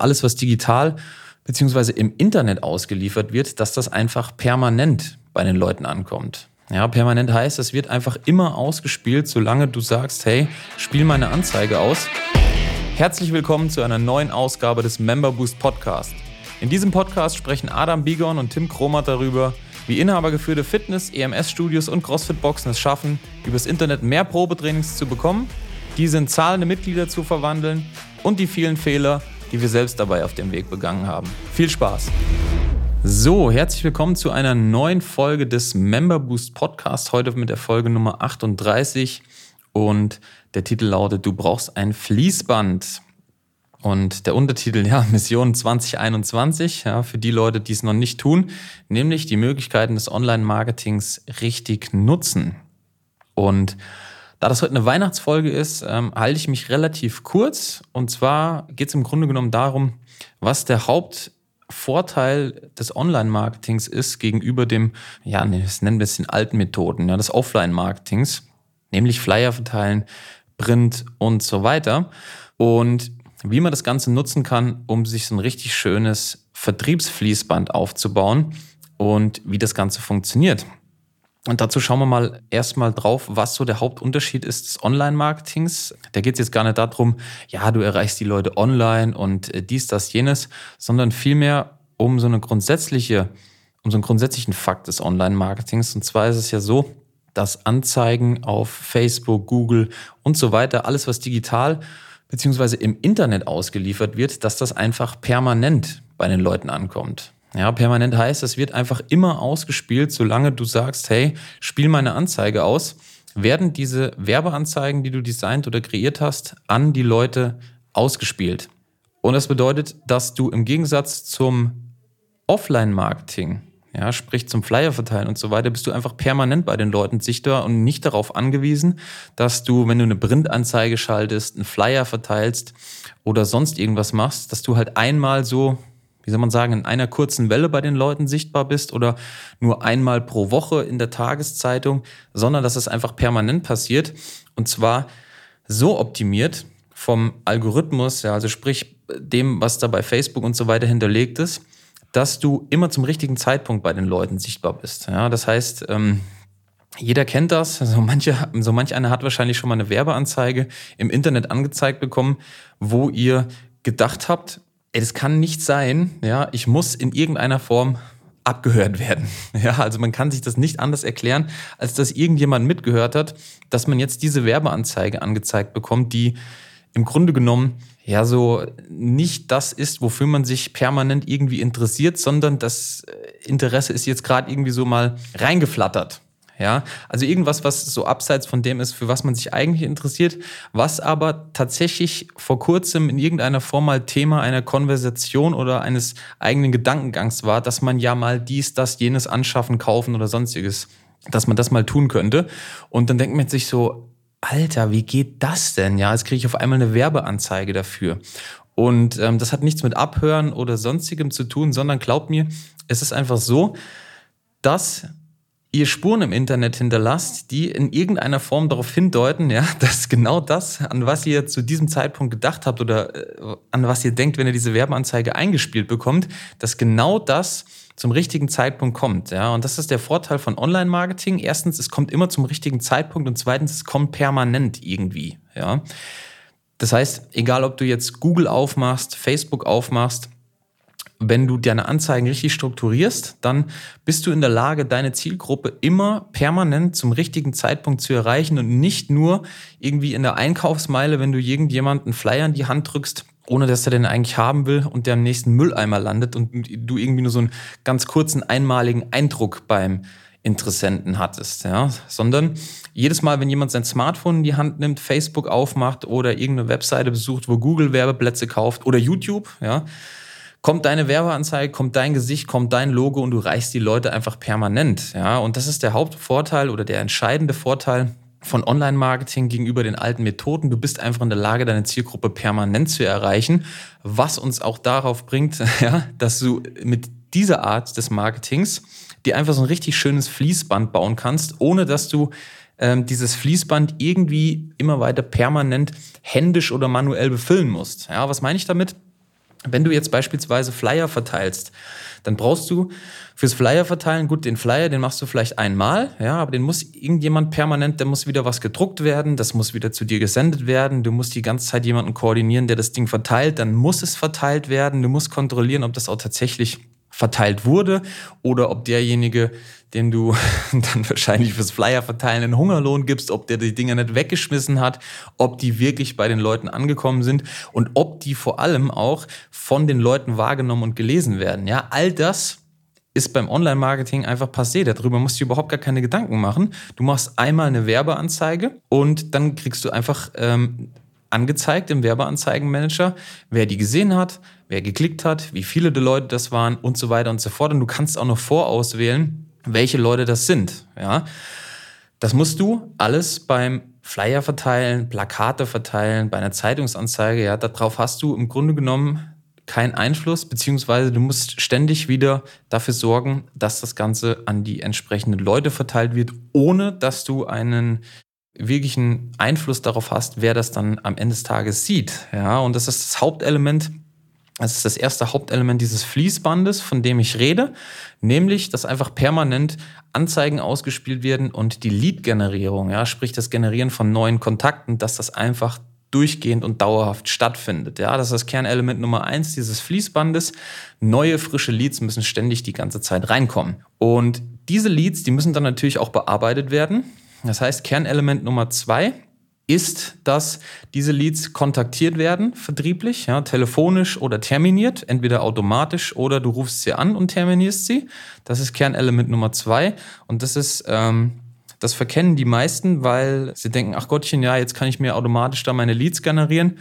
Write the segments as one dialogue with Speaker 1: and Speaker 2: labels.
Speaker 1: alles, was digital beziehungsweise im Internet ausgeliefert wird, dass das einfach permanent bei den Leuten ankommt. Ja, permanent heißt, es wird einfach immer ausgespielt, solange du sagst, hey, spiel meine Anzeige aus. Herzlich willkommen zu einer neuen Ausgabe des Member Boost Podcast. In diesem Podcast sprechen Adam Bigon und Tim Kromat darüber, wie inhabergeführte Fitness-, EMS-Studios und CrossFit-Boxen es schaffen, übers Internet mehr Probetrainings zu bekommen, diese in zahlende Mitglieder zu verwandeln und die vielen Fehler, die wir selbst dabei auf dem Weg begangen haben. Viel Spaß! So, herzlich willkommen zu einer neuen Folge des Member Boost Podcast. Heute mit der Folge Nummer 38 und der Titel lautet Du brauchst ein Fließband. Und der Untertitel, ja, Mission 2021, ja, für die Leute, die es noch nicht tun, nämlich die Möglichkeiten des Online-Marketings richtig nutzen. Und da das heute eine Weihnachtsfolge ist, ähm, halte ich mich relativ kurz. Und zwar geht es im Grunde genommen darum, was der Hauptvorteil des Online-Marketings ist gegenüber dem, ja, das nennen wir es den alten Methoden, ja, des Offline-Marketings, nämlich Flyer verteilen, Print und so weiter. Und wie man das Ganze nutzen kann, um sich so ein richtig schönes Vertriebsfließband aufzubauen und wie das Ganze funktioniert. Und dazu schauen wir mal erstmal drauf, was so der Hauptunterschied ist des Online-Marketings. Da geht es jetzt gar nicht darum, ja, du erreichst die Leute online und äh, dies, das, jenes, sondern vielmehr um so eine grundsätzliche, um so einen grundsätzlichen Fakt des Online-Marketings. Und zwar ist es ja so, dass Anzeigen auf Facebook, Google und so weiter, alles was digital beziehungsweise im Internet ausgeliefert wird, dass das einfach permanent bei den Leuten ankommt. Ja, permanent heißt, es wird einfach immer ausgespielt, solange du sagst, hey, spiel meine Anzeige aus, werden diese Werbeanzeigen, die du designt oder kreiert hast, an die Leute ausgespielt. Und das bedeutet, dass du im Gegensatz zum Offline-Marketing, ja, sprich zum Flyer verteilen und so weiter, bist du einfach permanent bei den Leuten sichtbar und nicht darauf angewiesen, dass du, wenn du eine Printanzeige schaltest, einen Flyer verteilst oder sonst irgendwas machst, dass du halt einmal so wie soll man sagen, in einer kurzen Welle bei den Leuten sichtbar bist oder nur einmal pro Woche in der Tageszeitung, sondern dass es einfach permanent passiert und zwar so optimiert vom Algorithmus, ja, also sprich dem, was da bei Facebook und so weiter hinterlegt ist, dass du immer zum richtigen Zeitpunkt bei den Leuten sichtbar bist. Ja, das heißt, ähm, jeder kennt das. So manche, so manch einer hat wahrscheinlich schon mal eine Werbeanzeige im Internet angezeigt bekommen, wo ihr gedacht habt, es kann nicht sein, ja, ich muss in irgendeiner Form abgehört werden. Ja, also man kann sich das nicht anders erklären, als dass irgendjemand mitgehört hat, dass man jetzt diese Werbeanzeige angezeigt bekommt, die im Grunde genommen ja so nicht das ist, wofür man sich permanent irgendwie interessiert, sondern das Interesse ist jetzt gerade irgendwie so mal reingeflattert. Ja, also irgendwas, was so abseits von dem ist, für was man sich eigentlich interessiert, was aber tatsächlich vor kurzem in irgendeiner Form mal Thema einer Konversation oder eines eigenen Gedankengangs war, dass man ja mal dies, das, jenes anschaffen, kaufen oder sonstiges, dass man das mal tun könnte. Und dann denkt man sich so, Alter, wie geht das denn? Ja, jetzt kriege ich auf einmal eine Werbeanzeige dafür. Und ähm, das hat nichts mit Abhören oder sonstigem zu tun, sondern glaubt mir, es ist einfach so, dass ihr Spuren im Internet hinterlasst, die in irgendeiner Form darauf hindeuten, ja, dass genau das, an was ihr zu diesem Zeitpunkt gedacht habt oder äh, an was ihr denkt, wenn ihr diese Werbeanzeige eingespielt bekommt, dass genau das zum richtigen Zeitpunkt kommt, ja. Und das ist der Vorteil von Online-Marketing. Erstens, es kommt immer zum richtigen Zeitpunkt und zweitens, es kommt permanent irgendwie, ja. Das heißt, egal ob du jetzt Google aufmachst, Facebook aufmachst, wenn du deine Anzeigen richtig strukturierst, dann bist du in der Lage, deine Zielgruppe immer permanent zum richtigen Zeitpunkt zu erreichen und nicht nur irgendwie in der Einkaufsmeile, wenn du irgendjemanden Flyer in die Hand drückst, ohne dass er den eigentlich haben will und der am nächsten Mülleimer landet und du irgendwie nur so einen ganz kurzen einmaligen Eindruck beim Interessenten hattest, ja, sondern jedes Mal, wenn jemand sein Smartphone in die Hand nimmt, Facebook aufmacht oder irgendeine Webseite besucht, wo Google Werbeplätze kauft oder YouTube, ja, kommt deine Werbeanzeige, kommt dein Gesicht, kommt dein Logo und du reichst die Leute einfach permanent. Ja, und das ist der Hauptvorteil oder der entscheidende Vorteil von Online-Marketing gegenüber den alten Methoden. Du bist einfach in der Lage, deine Zielgruppe permanent zu erreichen, was uns auch darauf bringt, ja, dass du mit dieser Art des Marketings dir einfach so ein richtig schönes Fließband bauen kannst, ohne dass du ähm, dieses Fließband irgendwie immer weiter permanent händisch oder manuell befüllen musst. Ja, was meine ich damit? Wenn du jetzt beispielsweise Flyer verteilst, dann brauchst du fürs Flyer verteilen, gut, den Flyer, den machst du vielleicht einmal, ja, aber den muss irgendjemand permanent, der muss wieder was gedruckt werden, das muss wieder zu dir gesendet werden, du musst die ganze Zeit jemanden koordinieren, der das Ding verteilt, dann muss es verteilt werden, du musst kontrollieren, ob das auch tatsächlich verteilt wurde oder ob derjenige, dem du dann wahrscheinlich fürs Flyer verteilen einen Hungerlohn gibst, ob der die Dinger nicht weggeschmissen hat, ob die wirklich bei den Leuten angekommen sind und ob die vor allem auch von den Leuten wahrgenommen und gelesen werden. Ja, all das ist beim Online-Marketing einfach passé. Darüber musst du überhaupt gar keine Gedanken machen. Du machst einmal eine Werbeanzeige und dann kriegst du einfach ähm, angezeigt im Werbeanzeigenmanager, wer die gesehen hat, wer geklickt hat, wie viele der Leute das waren und so weiter und so fort. Und du kannst auch noch vorauswählen, welche Leute das sind. Ja, das musst du alles beim Flyer verteilen, Plakate verteilen, bei einer Zeitungsanzeige. Ja, darauf hast du im Grunde genommen keinen Einfluss, beziehungsweise du musst ständig wieder dafür sorgen, dass das Ganze an die entsprechenden Leute verteilt wird, ohne dass du einen wirklichen Einfluss darauf hast, wer das dann am Ende des Tages sieht. Ja, und das ist das Hauptelement das ist das erste Hauptelement dieses Fließbandes, von dem ich rede, nämlich, dass einfach permanent Anzeigen ausgespielt werden und die Lead-Generierung, ja, sprich das Generieren von neuen Kontakten, dass das einfach durchgehend und dauerhaft stattfindet. Ja, das ist das Kernelement Nummer eins dieses Fließbandes. Neue, frische Leads müssen ständig die ganze Zeit reinkommen. Und diese Leads, die müssen dann natürlich auch bearbeitet werden. Das heißt, Kernelement Nummer zwei ist, dass diese Leads kontaktiert werden, vertrieblich, ja, telefonisch oder terminiert, entweder automatisch oder du rufst sie an und terminierst sie. Das ist Kernelement Nummer zwei. Und das ist, ähm, das verkennen die meisten, weil sie denken, ach Gottchen, ja, jetzt kann ich mir automatisch da meine Leads generieren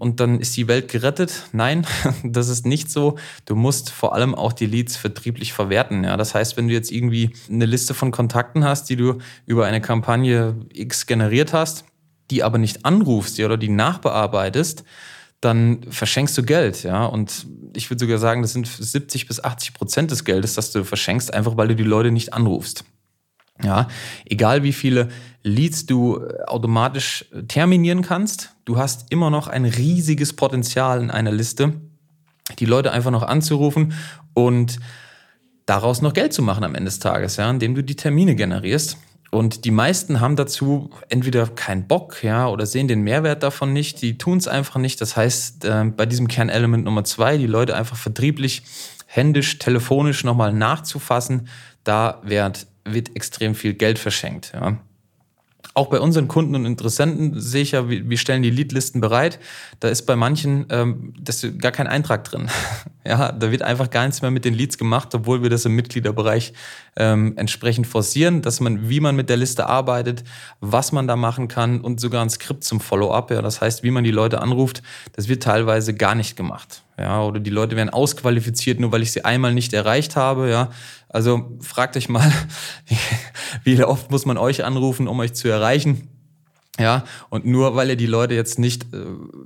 Speaker 1: und dann ist die Welt gerettet. Nein, das ist nicht so. Du musst vor allem auch die Leads vertrieblich verwerten. Ja, das heißt, wenn du jetzt irgendwie eine Liste von Kontakten hast, die du über eine Kampagne X generiert hast, die aber nicht anrufst oder die nachbearbeitest, dann verschenkst du Geld, ja. Und ich würde sogar sagen, das sind 70 bis 80 Prozent des Geldes, das du verschenkst, einfach weil du die Leute nicht anrufst. Ja, egal wie viele Leads du äh, automatisch terminieren kannst, du hast immer noch ein riesiges Potenzial in einer Liste, die Leute einfach noch anzurufen und daraus noch Geld zu machen am Ende des Tages, ja, indem du die Termine generierst. Und die meisten haben dazu entweder keinen Bock, ja, oder sehen den Mehrwert davon nicht. Die tun es einfach nicht. Das heißt, äh, bei diesem Kernelement Nummer zwei, die Leute einfach vertrieblich, händisch, telefonisch nochmal nachzufassen, da wird, wird extrem viel Geld verschenkt, ja auch bei unseren Kunden und Interessenten sehe ich ja, wir stellen die Leadlisten bereit. Da ist bei manchen ähm, das gar kein Eintrag drin. ja, da wird einfach gar nichts mehr mit den Leads gemacht, obwohl wir das im Mitgliederbereich ähm, entsprechend forcieren, dass man, wie man mit der Liste arbeitet, was man da machen kann und sogar ein Skript zum Follow-up. Ja, das heißt, wie man die Leute anruft, das wird teilweise gar nicht gemacht. Ja, oder die Leute werden ausqualifiziert, nur weil ich sie einmal nicht erreicht habe. Ja, also fragt euch mal, wie oft muss man euch anrufen, um euch zu erreichen? Ja, und nur weil ihr die Leute jetzt nicht äh,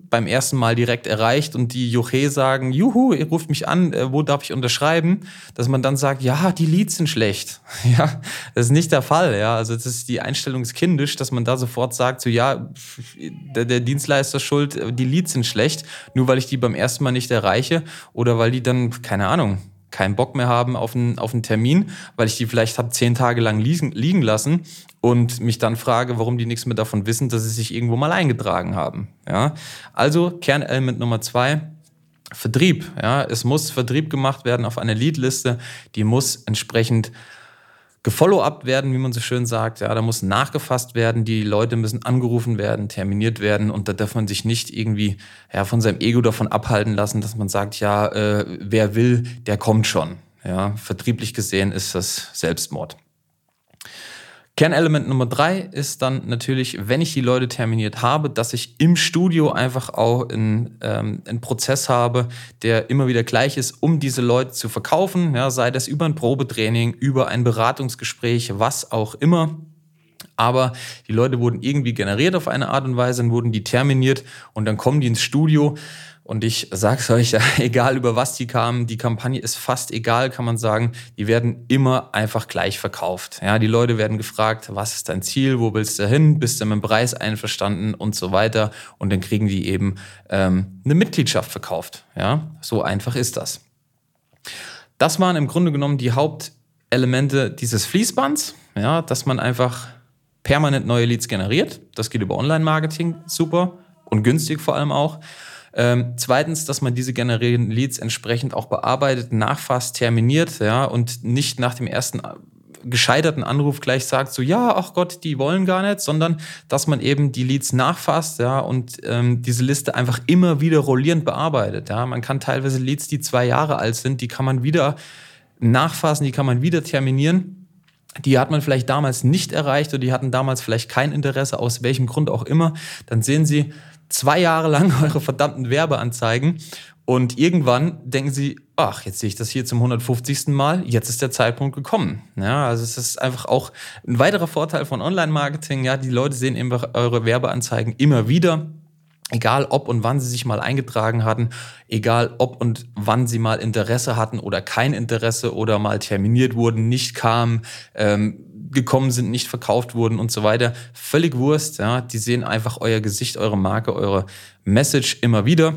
Speaker 1: beim ersten Mal direkt erreicht und die Juche sagen, juhu, ihr ruft mich an, äh, wo darf ich unterschreiben, dass man dann sagt, ja, die Leads sind schlecht. Ja, das ist nicht der Fall. Ja, also das ist die Einstellung ist kindisch, dass man da sofort sagt, so ja, der, der Dienstleister schuld, die Leads sind schlecht, nur weil ich die beim ersten Mal nicht erreiche oder weil die dann, keine Ahnung, keinen Bock mehr haben auf einen, auf einen Termin, weil ich die vielleicht habe zehn Tage lang liegen, liegen lassen und mich dann frage, warum die nichts mehr davon wissen, dass sie sich irgendwo mal eingetragen haben. Ja? Also Kernelement Nummer zwei, Vertrieb. Ja? Es muss Vertrieb gemacht werden auf einer Leadliste, die muss entsprechend gefollow-up werden, wie man so schön sagt. Ja, da muss nachgefasst werden, die Leute müssen angerufen werden, terminiert werden und da darf man sich nicht irgendwie ja, von seinem Ego davon abhalten lassen, dass man sagt, ja, äh, wer will, der kommt schon. Ja, vertrieblich gesehen ist das Selbstmord. Kernelement Nummer drei ist dann natürlich, wenn ich die Leute terminiert habe, dass ich im Studio einfach auch einen, ähm, einen Prozess habe, der immer wieder gleich ist, um diese Leute zu verkaufen, ja, sei das über ein Probetraining, über ein Beratungsgespräch, was auch immer. Aber die Leute wurden irgendwie generiert auf eine Art und Weise, dann wurden die terminiert und dann kommen die ins Studio. Und ich sag's euch, egal über was die kamen, die Kampagne ist fast egal, kann man sagen. Die werden immer einfach gleich verkauft. Ja, die Leute werden gefragt, was ist dein Ziel, wo willst du hin, bist du mit dem Preis einverstanden und so weiter. Und dann kriegen die eben ähm, eine Mitgliedschaft verkauft. Ja, so einfach ist das. Das waren im Grunde genommen die Hauptelemente dieses Fließbands. Ja, dass man einfach permanent neue Leads generiert. Das geht über Online-Marketing super und günstig vor allem auch. Ähm, zweitens, dass man diese generierenden Leads entsprechend auch bearbeitet, nachfasst, terminiert, ja, und nicht nach dem ersten äh, gescheiterten Anruf gleich sagt, so ja, ach Gott, die wollen gar nicht, sondern dass man eben die Leads nachfasst, ja, und ähm, diese Liste einfach immer wieder rollierend bearbeitet. Ja. Man kann teilweise Leads, die zwei Jahre alt sind, die kann man wieder nachfassen, die kann man wieder terminieren die hat man vielleicht damals nicht erreicht oder die hatten damals vielleicht kein Interesse, aus welchem Grund auch immer, dann sehen Sie zwei Jahre lang eure verdammten Werbeanzeigen und irgendwann denken Sie, ach, jetzt sehe ich das hier zum 150. Mal, jetzt ist der Zeitpunkt gekommen. Ja, also es ist einfach auch ein weiterer Vorteil von Online-Marketing. Ja, die Leute sehen eben eure Werbeanzeigen immer wieder Egal ob und wann sie sich mal eingetragen hatten, egal ob und wann sie mal Interesse hatten oder kein Interesse oder mal terminiert wurden, nicht kamen, ähm, gekommen sind, nicht verkauft wurden und so weiter. Völlig Wurst, ja. Die sehen einfach euer Gesicht, eure Marke, eure Message immer wieder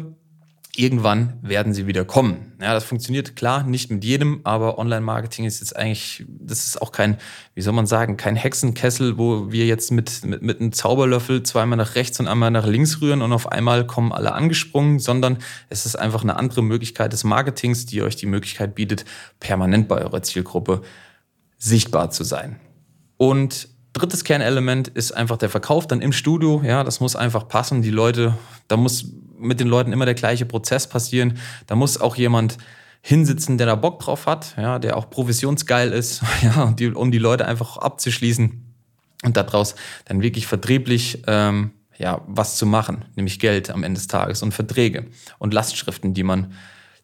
Speaker 1: irgendwann werden sie wieder kommen. Ja, das funktioniert klar nicht mit jedem, aber Online-Marketing ist jetzt eigentlich, das ist auch kein, wie soll man sagen, kein Hexenkessel, wo wir jetzt mit, mit, mit einem Zauberlöffel zweimal nach rechts und einmal nach links rühren und auf einmal kommen alle angesprungen, sondern es ist einfach eine andere Möglichkeit des Marketings, die euch die Möglichkeit bietet, permanent bei eurer Zielgruppe sichtbar zu sein. Und drittes Kernelement ist einfach der Verkauf dann im Studio. Ja, das muss einfach passen. Die Leute, da muss mit den Leuten immer der gleiche Prozess passieren. Da muss auch jemand hinsitzen, der da Bock drauf hat, ja, der auch provisionsgeil ist, ja, um die, um die Leute einfach abzuschließen und daraus dann wirklich vertrieblich ähm, ja, was zu machen, nämlich Geld am Ende des Tages und Verträge und Lastschriften, die man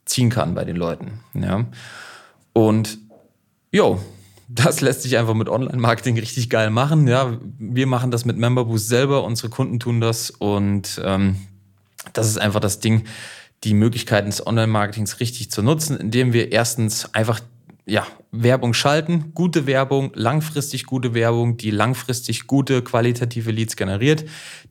Speaker 1: ziehen kann bei den Leuten. Ja. Und jo, das lässt sich einfach mit Online-Marketing richtig geil machen. Ja, wir machen das mit Memberboost selber, unsere Kunden tun das und ähm, das ist einfach das Ding, die Möglichkeiten des Online-Marketings richtig zu nutzen, indem wir erstens einfach ja, Werbung schalten, gute Werbung, langfristig gute Werbung, die langfristig gute qualitative Leads generiert,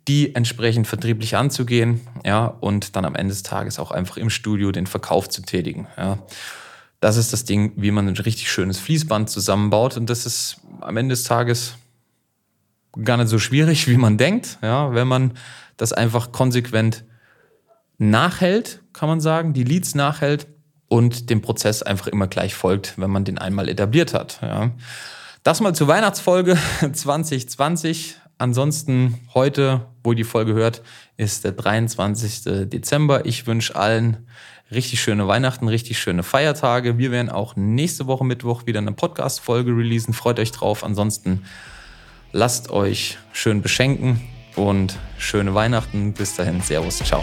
Speaker 1: die entsprechend vertrieblich anzugehen, ja, und dann am Ende des Tages auch einfach im Studio den Verkauf zu tätigen, ja. Das ist das Ding, wie man ein richtig schönes Fließband zusammenbaut und das ist am Ende des Tages gar nicht so schwierig, wie man denkt, ja, wenn man das einfach konsequent nachhält, kann man sagen, die Leads nachhält und dem Prozess einfach immer gleich folgt, wenn man den einmal etabliert hat. Ja. Das mal zur Weihnachtsfolge 2020. Ansonsten heute, wo ihr die Folge hört, ist der 23. Dezember. Ich wünsche allen richtig schöne Weihnachten, richtig schöne Feiertage. Wir werden auch nächste Woche Mittwoch wieder eine Podcast-Folge releasen. Freut euch drauf. Ansonsten lasst euch schön beschenken und schöne Weihnachten. Bis dahin, Servus, ciao.